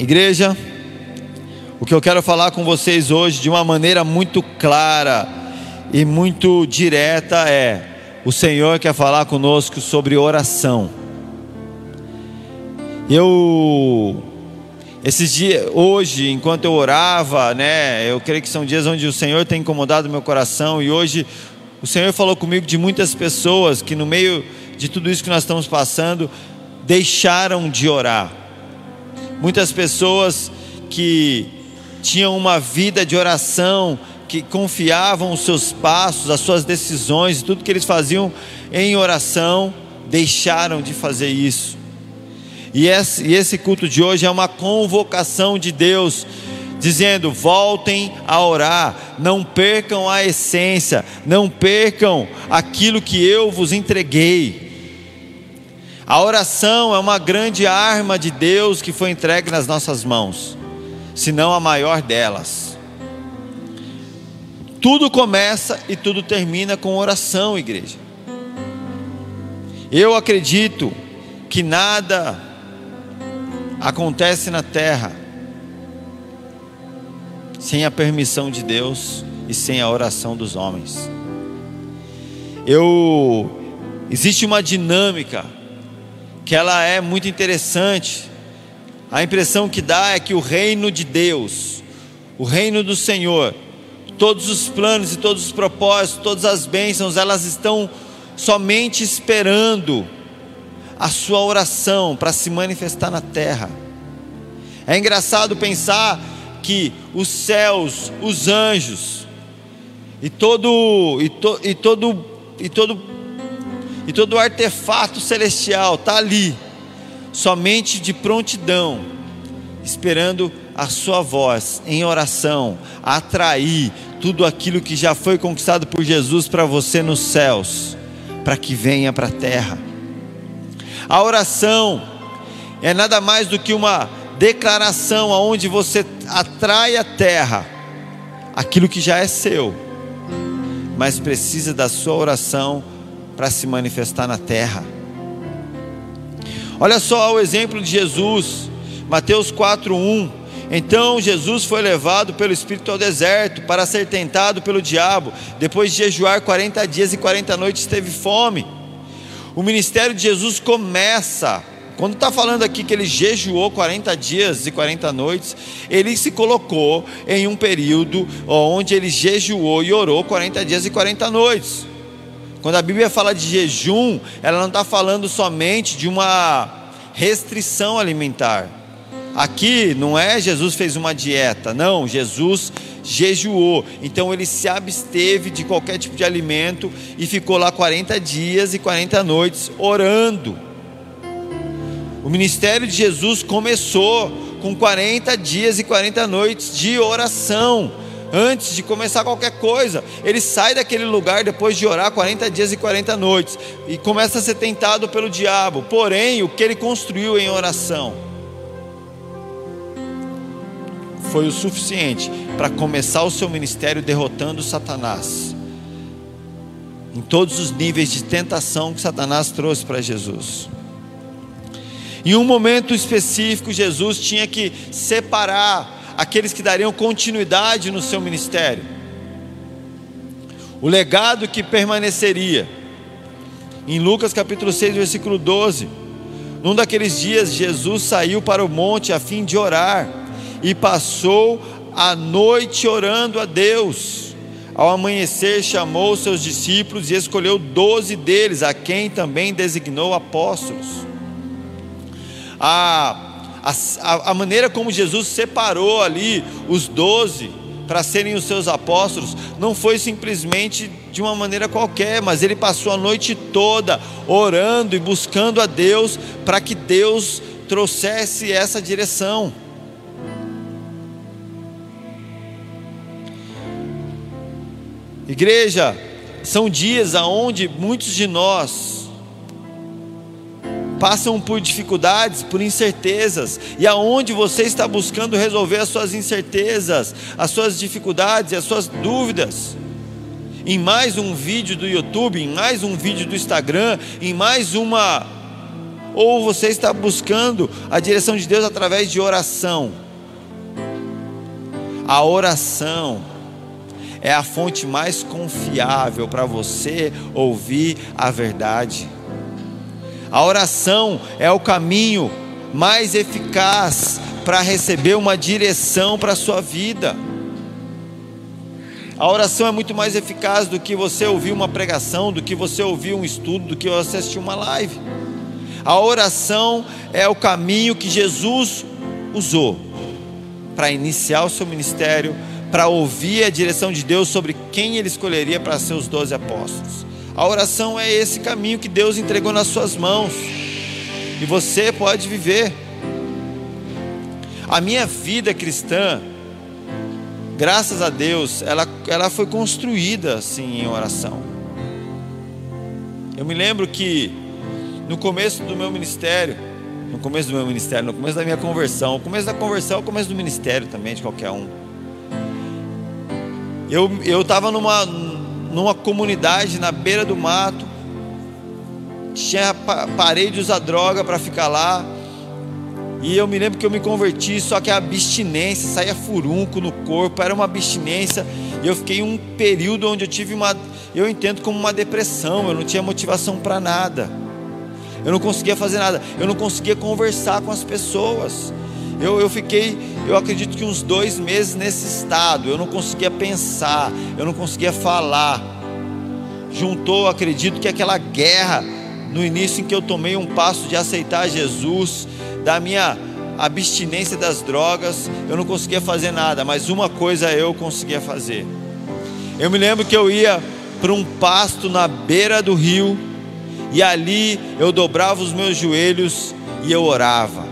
Igreja, o que eu quero falar com vocês hoje de uma maneira muito clara e muito direta é: o Senhor quer falar conosco sobre oração. Eu esses dias, hoje, enquanto eu orava, né, eu creio que são dias onde o Senhor tem incomodado meu coração e hoje o Senhor falou comigo de muitas pessoas que no meio de tudo isso que nós estamos passando deixaram de orar. Muitas pessoas que tinham uma vida de oração, que confiavam os seus passos, as suas decisões, tudo que eles faziam em oração, deixaram de fazer isso. E esse, culto de hoje é uma convocação de Deus, dizendo: voltem a orar, não percam a essência, não percam aquilo que eu vos entreguei. A oração é uma grande arma de Deus que foi entregue nas nossas mãos, se não a maior delas. Tudo começa e tudo termina com oração, igreja. Eu acredito que nada acontece na terra sem a permissão de Deus e sem a oração dos homens. Eu existe uma dinâmica que ela é muito interessante. A impressão que dá é que o reino de Deus, o reino do Senhor, todos os planos e todos os propósitos, todas as bênçãos, elas estão somente esperando a sua oração para se manifestar na terra. É engraçado pensar que os céus, os anjos e todo e, to, e todo e todo e todo artefato celestial está ali, somente de prontidão, esperando a sua voz em oração, atrair tudo aquilo que já foi conquistado por Jesus para você nos céus, para que venha para a terra. A oração é nada mais do que uma declaração aonde você atrai a terra aquilo que já é seu, mas precisa da sua oração para se manifestar na terra. Olha só o exemplo de Jesus, Mateus 4:1. Então Jesus foi levado pelo Espírito ao deserto para ser tentado pelo diabo. Depois de jejuar 40 dias e 40 noites, teve fome. O ministério de Jesus começa. Quando está falando aqui que ele jejuou 40 dias e 40 noites, ele se colocou em um período onde ele jejuou e orou 40 dias e 40 noites. Quando a Bíblia fala de jejum, ela não está falando somente de uma restrição alimentar. Aqui não é Jesus fez uma dieta, não, Jesus jejuou. Então ele se absteve de qualquer tipo de alimento e ficou lá 40 dias e 40 noites orando. O ministério de Jesus começou com 40 dias e 40 noites de oração. Antes de começar qualquer coisa, ele sai daquele lugar depois de orar 40 dias e 40 noites e começa a ser tentado pelo diabo. Porém, o que ele construiu em oração foi o suficiente para começar o seu ministério derrotando Satanás. Em todos os níveis de tentação que Satanás trouxe para Jesus. Em um momento específico, Jesus tinha que separar aqueles que dariam continuidade no seu ministério. O legado que permaneceria. Em Lucas capítulo 6, versículo 12. Num daqueles dias, Jesus saiu para o monte a fim de orar e passou a noite orando a Deus. Ao amanhecer, chamou seus discípulos e escolheu doze deles, a quem também designou apóstolos. A, a, a maneira como Jesus separou ali os doze para serem os seus apóstolos não foi simplesmente de uma maneira qualquer, mas ele passou a noite toda orando e buscando a Deus para que Deus trouxesse essa direção. Igreja, são dias aonde muitos de nós passam por dificuldades, por incertezas, e aonde você está buscando resolver as suas incertezas, as suas dificuldades e as suas dúvidas. Em mais um vídeo do YouTube, em mais um vídeo do Instagram, em mais uma Ou você está buscando a direção de Deus através de oração? A oração é a fonte mais confiável para você ouvir a verdade. A oração é o caminho mais eficaz para receber uma direção para a sua vida. A oração é muito mais eficaz do que você ouvir uma pregação, do que você ouvir um estudo, do que você assistir uma live. A oração é o caminho que Jesus usou para iniciar o seu ministério, para ouvir a direção de Deus sobre quem ele escolheria para ser os doze apóstolos. A oração é esse caminho que Deus entregou nas suas mãos e você pode viver. A minha vida cristã, graças a Deus, ela, ela foi construída assim em oração. Eu me lembro que no começo do meu ministério, no começo do meu ministério, no começo da minha conversão, o começo da conversão é o começo do ministério também de qualquer um. Eu eu estava numa numa comunidade na beira do mato, tinha parei de usar droga para ficar lá. E eu me lembro que eu me converti, só que a abstinência, saía furunco no corpo, era uma abstinência. E eu fiquei um período onde eu tive uma, eu entendo como uma depressão, eu não tinha motivação para nada. Eu não conseguia fazer nada, eu não conseguia conversar com as pessoas. Eu, eu fiquei, eu acredito que uns dois meses nesse estado. Eu não conseguia pensar, eu não conseguia falar. Juntou, acredito que aquela guerra no início em que eu tomei um passo de aceitar Jesus, da minha abstinência das drogas, eu não conseguia fazer nada, mas uma coisa eu conseguia fazer. Eu me lembro que eu ia para um pasto na beira do rio, e ali eu dobrava os meus joelhos e eu orava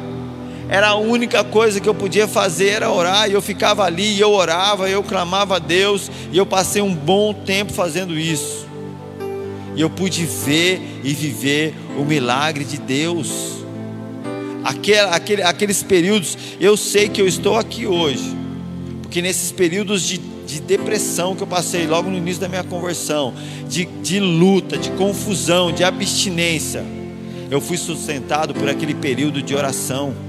era a única coisa que eu podia fazer era orar, e eu ficava ali, e eu orava, eu clamava a Deus, e eu passei um bom tempo fazendo isso. E eu pude ver e viver o milagre de Deus. Aquele, aquele, aqueles períodos, eu sei que eu estou aqui hoje, porque nesses períodos de, de depressão que eu passei logo no início da minha conversão, de, de luta, de confusão, de abstinência, eu fui sustentado por aquele período de oração.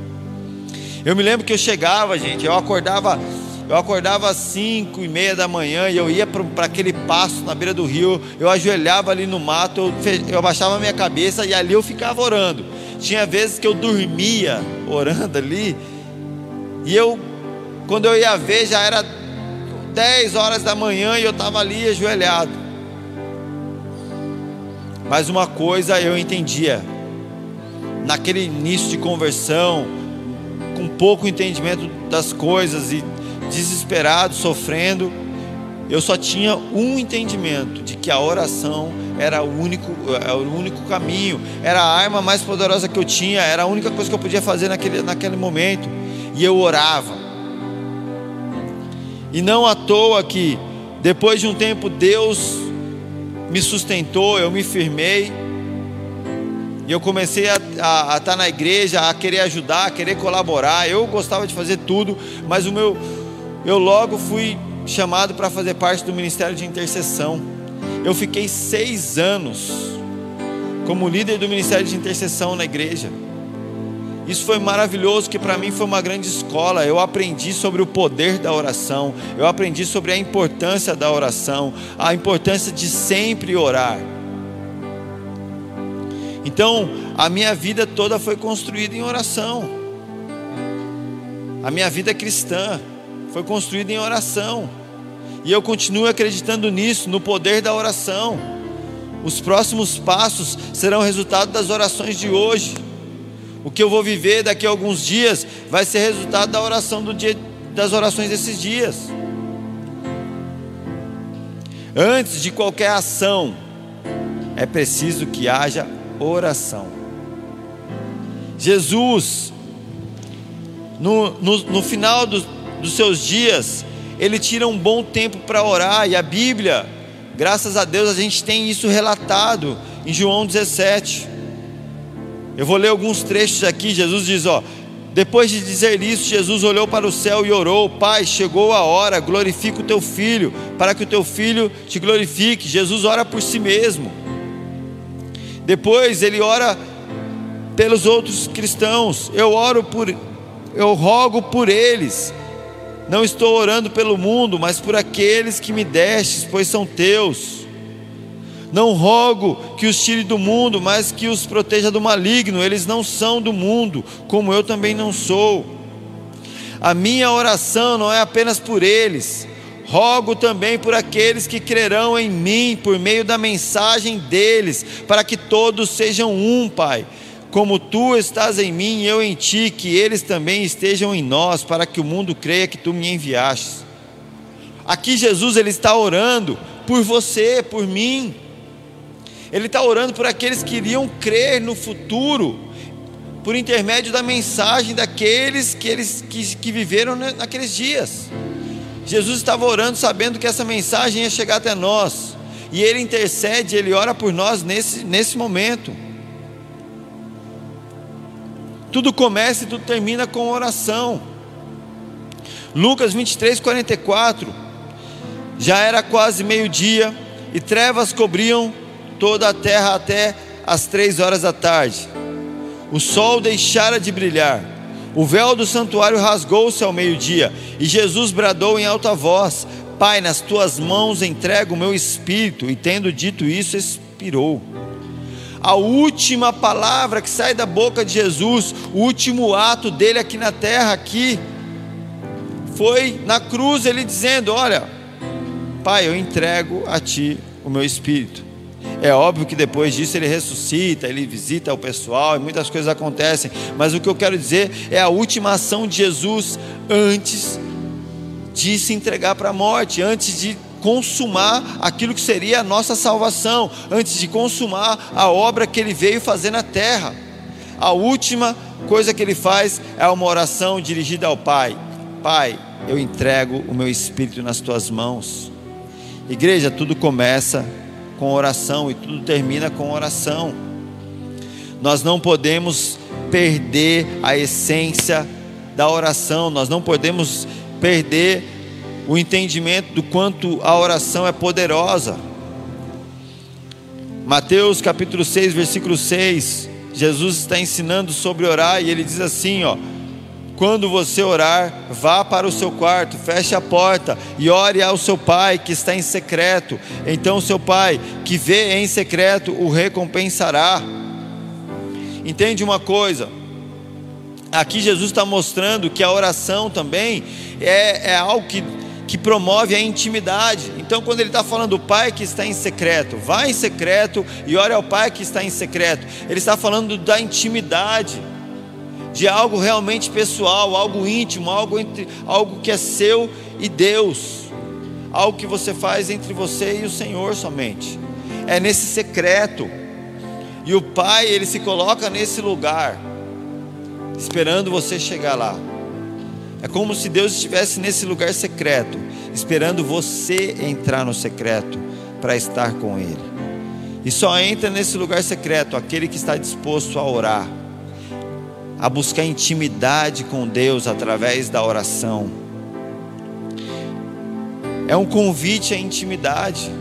Eu me lembro que eu chegava, gente, eu acordava, eu acordava às cinco e meia da manhã e eu ia para aquele passo na beira do rio, eu ajoelhava ali no mato, eu, eu abaixava a minha cabeça e ali eu ficava orando. Tinha vezes que eu dormia orando ali, e eu, quando eu ia ver, já era 10 horas da manhã e eu estava ali ajoelhado. Mas uma coisa eu entendia, naquele início de conversão, com pouco entendimento das coisas e desesperado, sofrendo, eu só tinha um entendimento de que a oração era o único, era é o único caminho, era a arma mais poderosa que eu tinha, era a única coisa que eu podia fazer naquele, naquele momento, e eu orava. E não à toa que, depois de um tempo, Deus me sustentou, eu me firmei, e eu comecei a estar tá na igreja, a querer ajudar, a querer colaborar. Eu gostava de fazer tudo, mas o meu, eu logo fui chamado para fazer parte do ministério de intercessão. Eu fiquei seis anos como líder do ministério de intercessão na igreja. Isso foi maravilhoso, que para mim foi uma grande escola. Eu aprendi sobre o poder da oração, eu aprendi sobre a importância da oração, a importância de sempre orar. Então, a minha vida toda foi construída em oração. A minha vida cristã foi construída em oração. E eu continuo acreditando nisso, no poder da oração. Os próximos passos serão resultado das orações de hoje. O que eu vou viver daqui a alguns dias vai ser resultado da oração do dia, das orações desses dias. Antes de qualquer ação, é preciso que haja oração. Jesus, no, no, no final do, dos seus dias, ele tira um bom tempo para orar, e a Bíblia, graças a Deus, a gente tem isso relatado em João 17. Eu vou ler alguns trechos aqui. Jesus diz: Ó, depois de dizer isso, Jesus olhou para o céu e orou: Pai, chegou a hora, glorifica o teu filho, para que o teu filho te glorifique. Jesus ora por si mesmo. Depois ele ora pelos outros cristãos, eu oro por, eu rogo por eles. Não estou orando pelo mundo, mas por aqueles que me destes, pois são teus. Não rogo que os tire do mundo, mas que os proteja do maligno. Eles não são do mundo, como eu também não sou. A minha oração não é apenas por eles, rogo também por aqueles que crerão em mim por meio da mensagem deles, para que todos sejam um, Pai. Como tu estás em mim e eu em ti, que eles também estejam em nós, para que o mundo creia que tu me enviaste. Aqui Jesus ele está orando por você, por mim. Ele está orando por aqueles que iriam crer no futuro, por intermédio da mensagem daqueles que, eles, que, que viveram naqueles dias. Jesus estava orando sabendo que essa mensagem ia chegar até nós, e Ele intercede, Ele ora por nós nesse, nesse momento. Tudo começa e tudo termina com oração. Lucas 23, 44. Já era quase meio-dia e trevas cobriam toda a terra até as três horas da tarde. O sol deixara de brilhar. O véu do santuário rasgou-se ao meio-dia e Jesus bradou em alta voz: Pai, nas tuas mãos entrego o meu espírito. E tendo dito isso, expirou. A última palavra que sai da boca de Jesus, o último ato dele aqui na terra, aqui, foi na cruz ele dizendo: Olha, Pai, eu entrego a Ti o meu espírito. É óbvio que depois disso ele ressuscita, ele visita o pessoal e muitas coisas acontecem, mas o que eu quero dizer é a última ação de Jesus antes de se entregar para a morte, antes de consumar aquilo que seria a nossa salvação, antes de consumar a obra que ele veio fazer na terra. A última coisa que ele faz é uma oração dirigida ao Pai: Pai, eu entrego o meu espírito nas tuas mãos. Igreja, tudo começa com oração e tudo termina com oração. Nós não podemos perder a essência da oração, nós não podemos perder o entendimento do quanto a oração é poderosa. Mateus capítulo 6, versículo 6, Jesus está ensinando sobre orar e ele diz assim, ó: quando você orar, vá para o seu quarto, feche a porta e ore ao seu pai que está em secreto. Então, seu pai que vê em secreto o recompensará. Entende uma coisa? Aqui Jesus está mostrando que a oração também é, é algo que, que promove a intimidade. Então, quando ele está falando do pai que está em secreto, vá em secreto e ore ao pai que está em secreto. Ele está falando da intimidade de algo realmente pessoal, algo íntimo, algo, entre, algo que é seu e Deus, algo que você faz entre você e o Senhor somente. É nesse secreto. E o Pai, ele se coloca nesse lugar, esperando você chegar lá. É como se Deus estivesse nesse lugar secreto, esperando você entrar no secreto para estar com Ele. E só entra nesse lugar secreto aquele que está disposto a orar a buscar intimidade com Deus através da oração. É um convite à intimidade.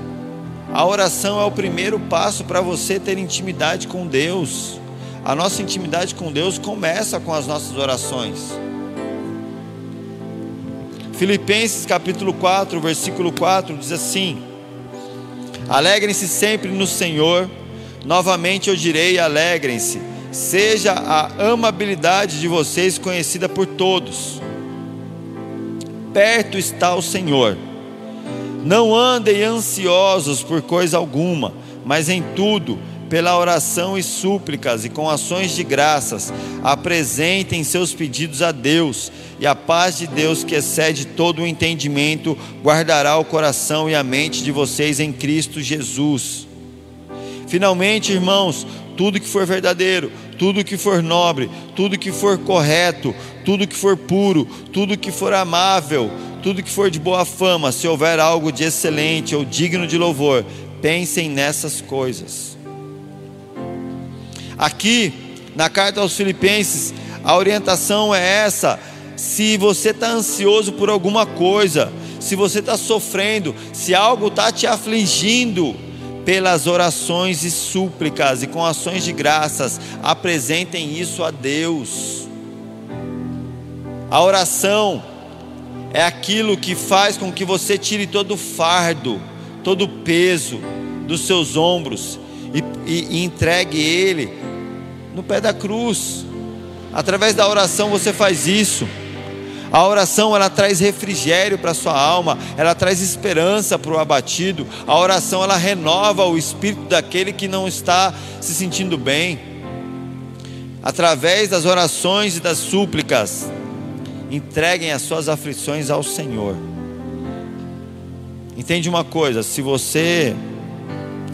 A oração é o primeiro passo para você ter intimidade com Deus. A nossa intimidade com Deus começa com as nossas orações. Filipenses capítulo 4, versículo 4 diz assim: Alegrem-se sempre no Senhor. Novamente eu direi: alegrem-se seja a amabilidade de vocês conhecida por todos. Perto está o Senhor. Não andem ansiosos por coisa alguma, mas em tudo, pela oração e súplicas e com ações de graças, apresentem seus pedidos a Deus, e a paz de Deus, que excede todo o entendimento, guardará o coração e a mente de vocês em Cristo Jesus. Finalmente, irmãos, tudo que for verdadeiro, tudo que for nobre, tudo que for correto, tudo que for puro, tudo que for amável, tudo que for de boa fama, se houver algo de excelente ou digno de louvor, pensem nessas coisas. Aqui, na carta aos Filipenses, a orientação é essa: se você está ansioso por alguma coisa, se você está sofrendo, se algo está te afligindo, pelas orações e súplicas e com ações de graças, apresentem isso a Deus. A oração é aquilo que faz com que você tire todo o fardo, todo o peso dos seus ombros e, e, e entregue ele no pé da cruz. Através da oração você faz isso. A oração ela traz refrigério para a sua alma, ela traz esperança para o abatido. A oração ela renova o espírito daquele que não está se sentindo bem. Através das orações e das súplicas, entreguem as suas aflições ao Senhor. Entende uma coisa, se você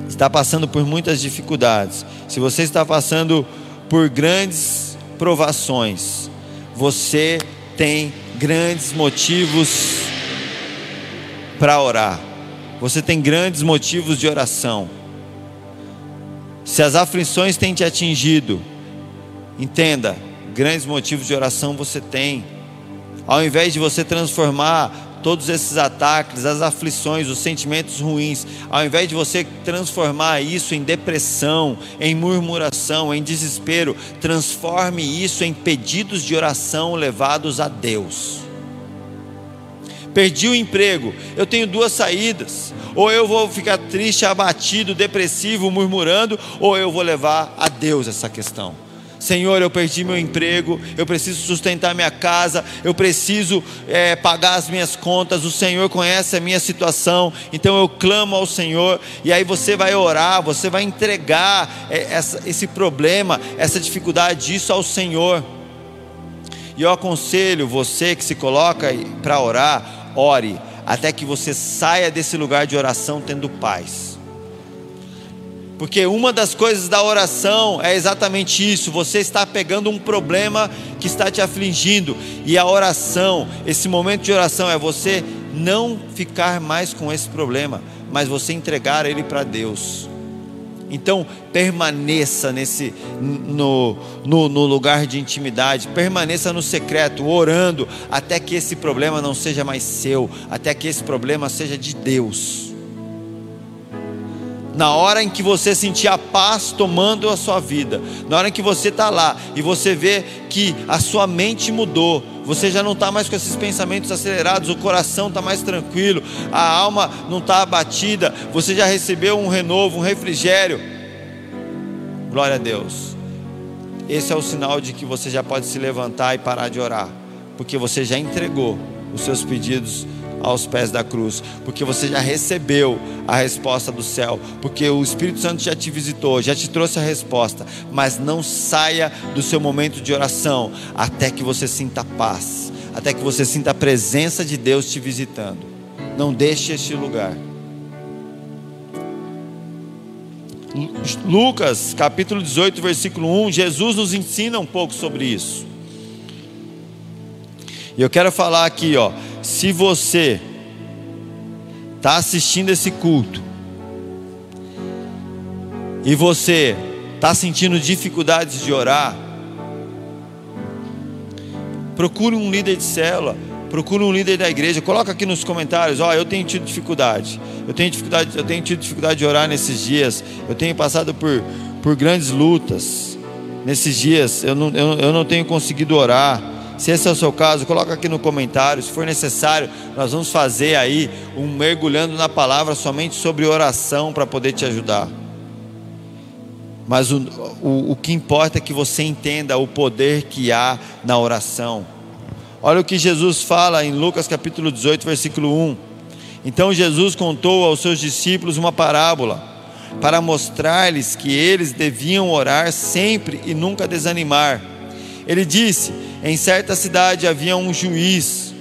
está passando por muitas dificuldades, se você está passando por grandes provações, você tem grandes motivos para orar. Você tem grandes motivos de oração. Se as aflições têm te atingido, entenda, grandes motivos de oração você tem. Ao invés de você transformar todos esses ataques, as aflições, os sentimentos ruins, ao invés de você transformar isso em depressão, em murmuração, em desespero, transforme isso em pedidos de oração levados a Deus. Perdi o emprego, eu tenho duas saídas. Ou eu vou ficar triste, abatido, depressivo, murmurando, ou eu vou levar a Deus essa questão. Senhor, eu perdi meu emprego, eu preciso sustentar minha casa, eu preciso é, pagar as minhas contas. O Senhor conhece a minha situação, então eu clamo ao Senhor. E aí você vai orar, você vai entregar é, essa, esse problema, essa dificuldade, isso ao Senhor. E eu aconselho você que se coloca para orar, ore, até que você saia desse lugar de oração tendo paz. Porque uma das coisas da oração é exatamente isso: você está pegando um problema que está te afligindo, e a oração, esse momento de oração, é você não ficar mais com esse problema, mas você entregar ele para Deus. Então, permaneça nesse no, no, no, lugar de intimidade, permaneça no secreto, orando, até que esse problema não seja mais seu, até que esse problema seja de Deus na hora em que você sentir a paz tomando a sua vida, na hora em que você está lá e você vê que a sua mente mudou, você já não está mais com esses pensamentos acelerados, o coração está mais tranquilo, a alma não está abatida, você já recebeu um renovo, um refrigério. Glória a Deus. Esse é o sinal de que você já pode se levantar e parar de orar, porque você já entregou os seus pedidos aos pés da cruz, porque você já recebeu a resposta do céu, porque o Espírito Santo já te visitou, já te trouxe a resposta, mas não saia do seu momento de oração até que você sinta paz, até que você sinta a presença de Deus te visitando. Não deixe este lugar. Lucas capítulo 18, versículo 1, Jesus nos ensina um pouco sobre isso. E eu quero falar aqui, ó, se você está assistindo esse culto e você está sentindo dificuldades de orar, procure um líder de célula, procure um líder da igreja, coloca aqui nos comentários, ó, eu tenho tido dificuldade, eu tenho dificuldade, eu tenho tido dificuldade de orar nesses dias, eu tenho passado por, por grandes lutas nesses dias, eu não, eu, eu não tenho conseguido orar. Se esse é o seu caso, coloca aqui no comentário. Se for necessário, nós vamos fazer aí um mergulhando na palavra somente sobre oração para poder te ajudar. Mas o, o, o que importa é que você entenda o poder que há na oração. Olha o que Jesus fala em Lucas capítulo 18, versículo 1. Então Jesus contou aos seus discípulos uma parábola para mostrar-lhes que eles deviam orar sempre e nunca desanimar. Ele disse: Em certa cidade havia um juiz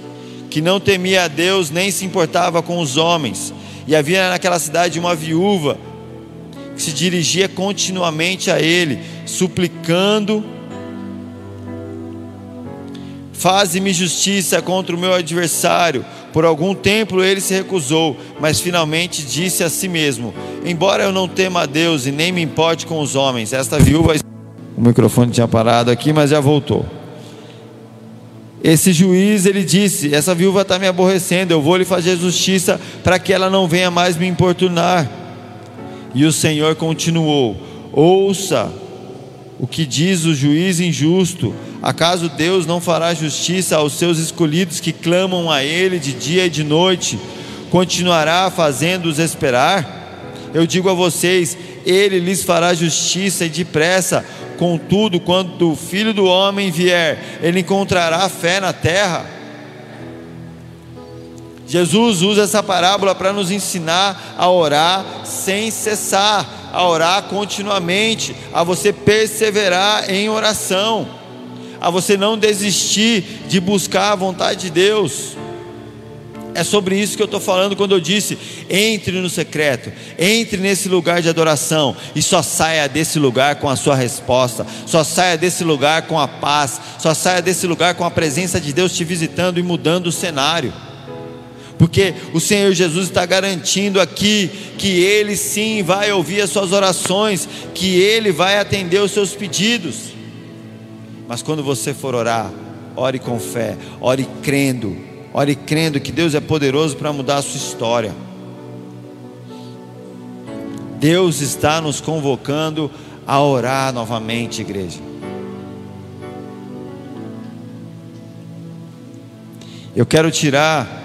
que não temia a Deus nem se importava com os homens, e havia naquela cidade uma viúva que se dirigia continuamente a ele, suplicando: Faze-me justiça contra o meu adversário. Por algum tempo ele se recusou, mas finalmente disse a si mesmo: Embora eu não tema a Deus e nem me importe com os homens, esta viúva o microfone tinha parado aqui, mas já voltou. Esse juiz, ele disse: Essa viúva está me aborrecendo, eu vou lhe fazer justiça para que ela não venha mais me importunar. E o Senhor continuou: Ouça o que diz o juiz injusto. Acaso Deus não fará justiça aos seus escolhidos que clamam a Ele de dia e de noite? Continuará fazendo-os esperar? Eu digo a vocês: Ele lhes fará justiça e depressa. Contudo, quando o filho do homem vier, ele encontrará fé na terra. Jesus usa essa parábola para nos ensinar a orar sem cessar, a orar continuamente, a você perseverar em oração, a você não desistir de buscar a vontade de Deus. É sobre isso que eu estou falando quando eu disse: entre no secreto, entre nesse lugar de adoração e só saia desse lugar com a sua resposta, só saia desse lugar com a paz, só saia desse lugar com a presença de Deus te visitando e mudando o cenário. Porque o Senhor Jesus está garantindo aqui que Ele sim vai ouvir as suas orações, que Ele vai atender os seus pedidos. Mas quando você for orar, ore com fé, ore crendo Ore crendo que Deus é poderoso para mudar a sua história. Deus está nos convocando a orar novamente, igreja. Eu quero tirar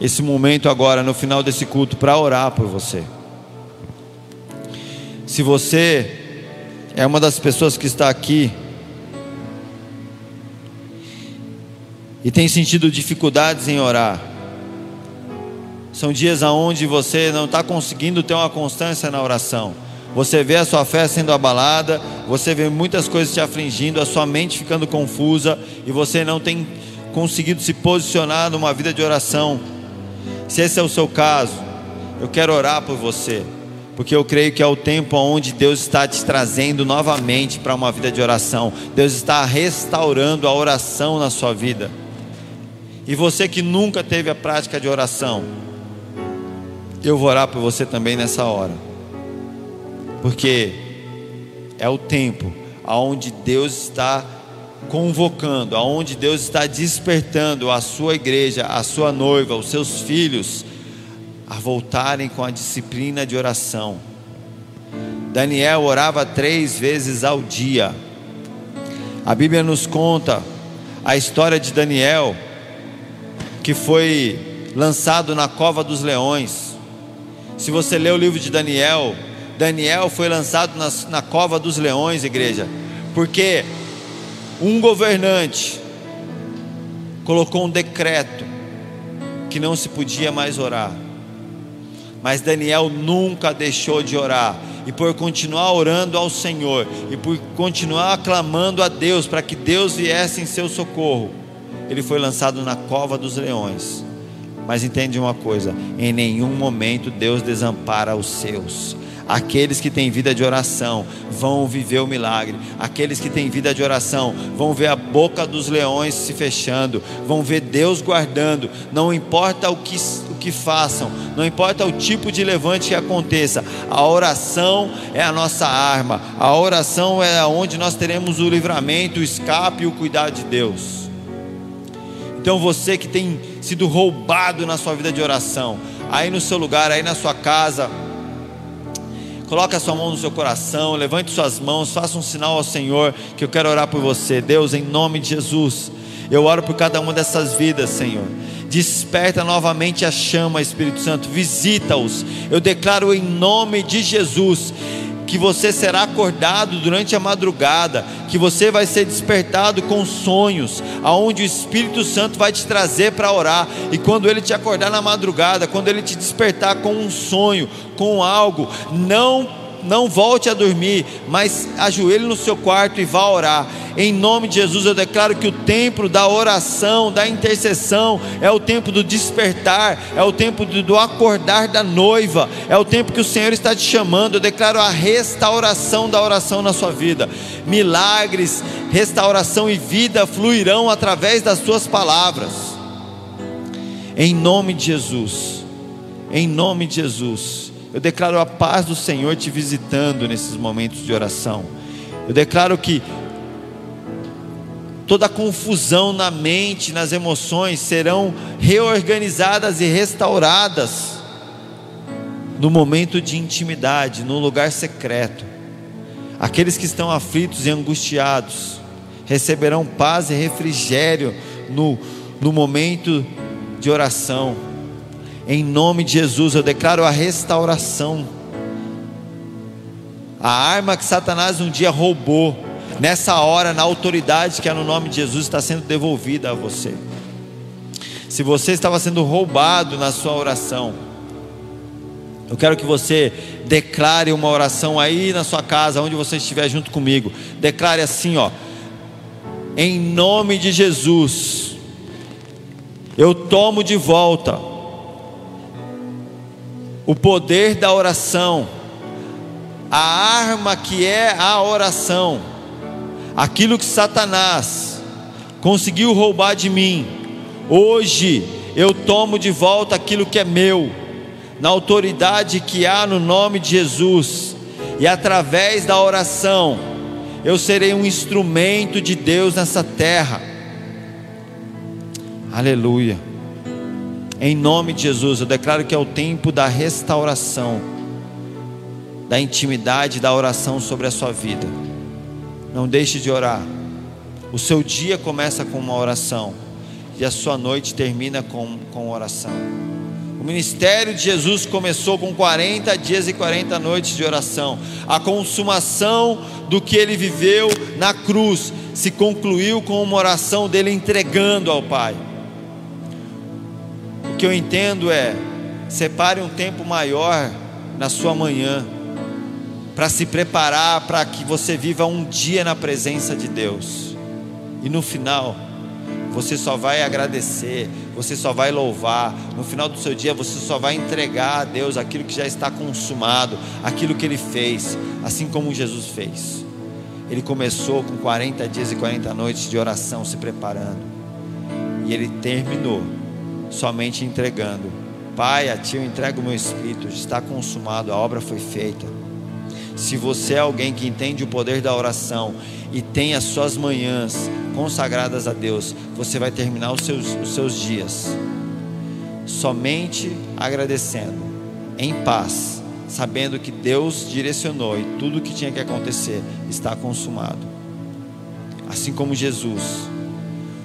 esse momento agora, no final desse culto, para orar por você. Se você é uma das pessoas que está aqui e tem sentido dificuldades em orar. São dias aonde você não está conseguindo ter uma constância na oração. Você vê a sua fé sendo abalada, você vê muitas coisas te afligindo, a sua mente ficando confusa e você não tem conseguido se posicionar numa vida de oração. Se esse é o seu caso, eu quero orar por você, porque eu creio que é o tempo onde Deus está te trazendo novamente para uma vida de oração. Deus está restaurando a oração na sua vida. E você que nunca teve a prática de oração, eu vou orar por você também nessa hora. Porque é o tempo aonde Deus está convocando, aonde Deus está despertando a sua igreja, a sua noiva, os seus filhos a voltarem com a disciplina de oração. Daniel orava três vezes ao dia. A Bíblia nos conta a história de Daniel que foi lançado na cova dos leões. Se você ler o livro de Daniel, Daniel foi lançado na, na cova dos leões, igreja, porque um governante colocou um decreto que não se podia mais orar. Mas Daniel nunca deixou de orar, e por continuar orando ao Senhor, e por continuar clamando a Deus para que Deus viesse em seu socorro, ele foi lançado na cova dos leões. Mas entende uma coisa: em nenhum momento Deus desampara os seus. Aqueles que têm vida de oração vão viver o milagre. Aqueles que têm vida de oração vão ver a boca dos leões se fechando, vão ver Deus guardando. Não importa o que, o que façam, não importa o tipo de levante que aconteça, a oração é a nossa arma. A oração é onde nós teremos o livramento, o escape e o cuidado de Deus. Então você que tem sido roubado na sua vida de oração, aí no seu lugar, aí na sua casa, coloque a sua mão no seu coração, levante suas mãos, faça um sinal ao Senhor que eu quero orar por você. Deus, em nome de Jesus, eu oro por cada uma dessas vidas, Senhor. Desperta novamente a chama, Espírito Santo, visita-os. Eu declaro em nome de Jesus que você será acordado durante a madrugada, que você vai ser despertado com sonhos, aonde o Espírito Santo vai te trazer para orar, e quando ele te acordar na madrugada, quando ele te despertar com um sonho, com algo, não não volte a dormir, mas ajoelhe no seu quarto e vá orar. Em nome de Jesus, eu declaro que o tempo da oração, da intercessão, é o tempo do despertar, é o tempo do acordar da noiva, é o tempo que o Senhor está te chamando. Eu declaro a restauração da oração na sua vida. Milagres, restauração e vida fluirão através das suas palavras. Em nome de Jesus. Em nome de Jesus. Eu declaro a paz do Senhor te visitando nesses momentos de oração. Eu declaro que toda confusão na mente, nas emoções serão reorganizadas e restauradas no momento de intimidade, no lugar secreto. Aqueles que estão aflitos e angustiados receberão paz e refrigério no, no momento de oração. Em nome de Jesus, eu declaro a restauração. A arma que Satanás um dia roubou, nessa hora, na autoridade que é no nome de Jesus, está sendo devolvida a você. Se você estava sendo roubado na sua oração, eu quero que você declare uma oração aí na sua casa, onde você estiver junto comigo. Declare assim, ó: Em nome de Jesus, eu tomo de volta o poder da oração, a arma que é a oração, aquilo que Satanás conseguiu roubar de mim. Hoje eu tomo de volta aquilo que é meu na autoridade que há no nome de Jesus, e através da oração, eu serei um instrumento de Deus nessa terra. Aleluia. Em nome de Jesus, eu declaro que é o tempo da restauração, da intimidade, da oração sobre a sua vida. Não deixe de orar. O seu dia começa com uma oração e a sua noite termina com, com oração. O ministério de Jesus começou com 40 dias e 40 noites de oração. A consumação do que ele viveu na cruz se concluiu com uma oração dele entregando ao Pai. Que eu entendo é: separe um tempo maior na sua manhã para se preparar para que você viva um dia na presença de Deus. E no final, você só vai agradecer, você só vai louvar. No final do seu dia, você só vai entregar a Deus aquilo que já está consumado, aquilo que Ele fez, assim como Jesus fez. Ele começou com 40 dias e 40 noites de oração se preparando, e Ele terminou somente entregando. Pai, a Ti eu entrego o meu espírito, está consumado, a obra foi feita. Se você é alguém que entende o poder da oração e tem as suas manhãs consagradas a Deus, você vai terminar os seus, os seus dias somente agradecendo, em paz, sabendo que Deus direcionou e tudo o que tinha que acontecer está consumado. Assim como Jesus,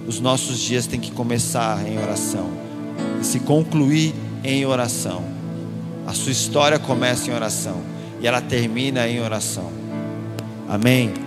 os nossos dias têm que começar em oração e se concluir em oração. A sua história começa em oração e ela termina em oração. Amém.